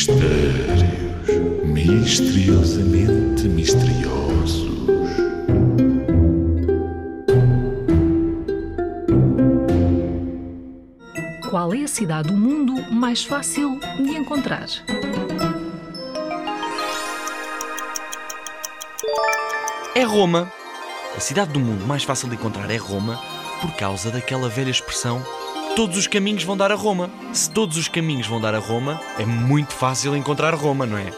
Mistérios misteriosamente misteriosos. Qual é a cidade do mundo mais fácil de encontrar? É Roma. A cidade do mundo mais fácil de encontrar é Roma por causa daquela velha expressão todos os caminhos vão dar a Roma. Se todos os caminhos vão dar a Roma, é muito fácil encontrar Roma, não é?